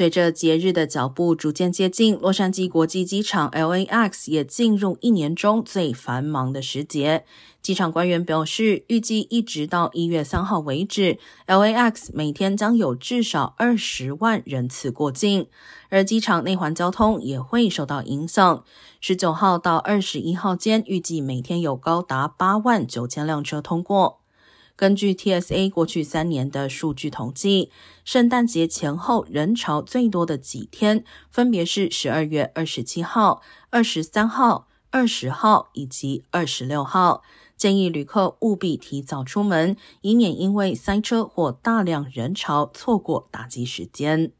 随着节日的脚步逐渐接近，洛杉矶国际机场 （LAX） 也进入一年中最繁忙的时节。机场官员表示，预计一直到一月三号为止，LAX 每天将有至少二十万人次过境，而机场内环交通也会受到影响。十九号到二十一号间，预计每天有高达八万九千辆车通过。根据 TSA 过去三年的数据统计，圣诞节前后人潮最多的几天，分别是十二月二十七号、二十三号、二十号以及二十六号。建议旅客务必提早出门，以免因为塞车或大量人潮错过打机时间。